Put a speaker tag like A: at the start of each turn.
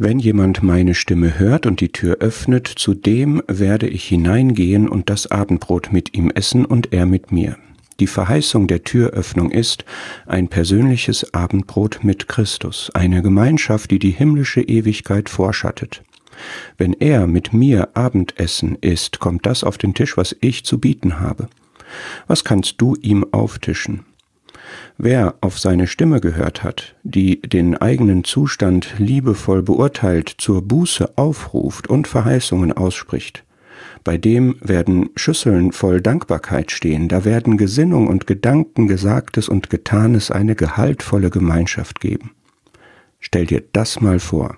A: Wenn jemand meine Stimme hört und die Tür öffnet, zu dem werde ich hineingehen und das Abendbrot mit ihm essen und er mit mir. Die Verheißung der Türöffnung ist ein persönliches Abendbrot mit Christus, eine Gemeinschaft, die die himmlische Ewigkeit vorschattet. Wenn er mit mir Abendessen isst, kommt das auf den Tisch, was ich zu bieten habe. Was kannst du ihm auftischen? Wer auf seine Stimme gehört hat, die den eigenen Zustand liebevoll beurteilt, zur Buße aufruft und Verheißungen ausspricht, bei dem werden Schüsseln voll Dankbarkeit stehen, da werden Gesinnung und Gedanken, Gesagtes und Getanes eine gehaltvolle Gemeinschaft geben. Stell dir das mal vor.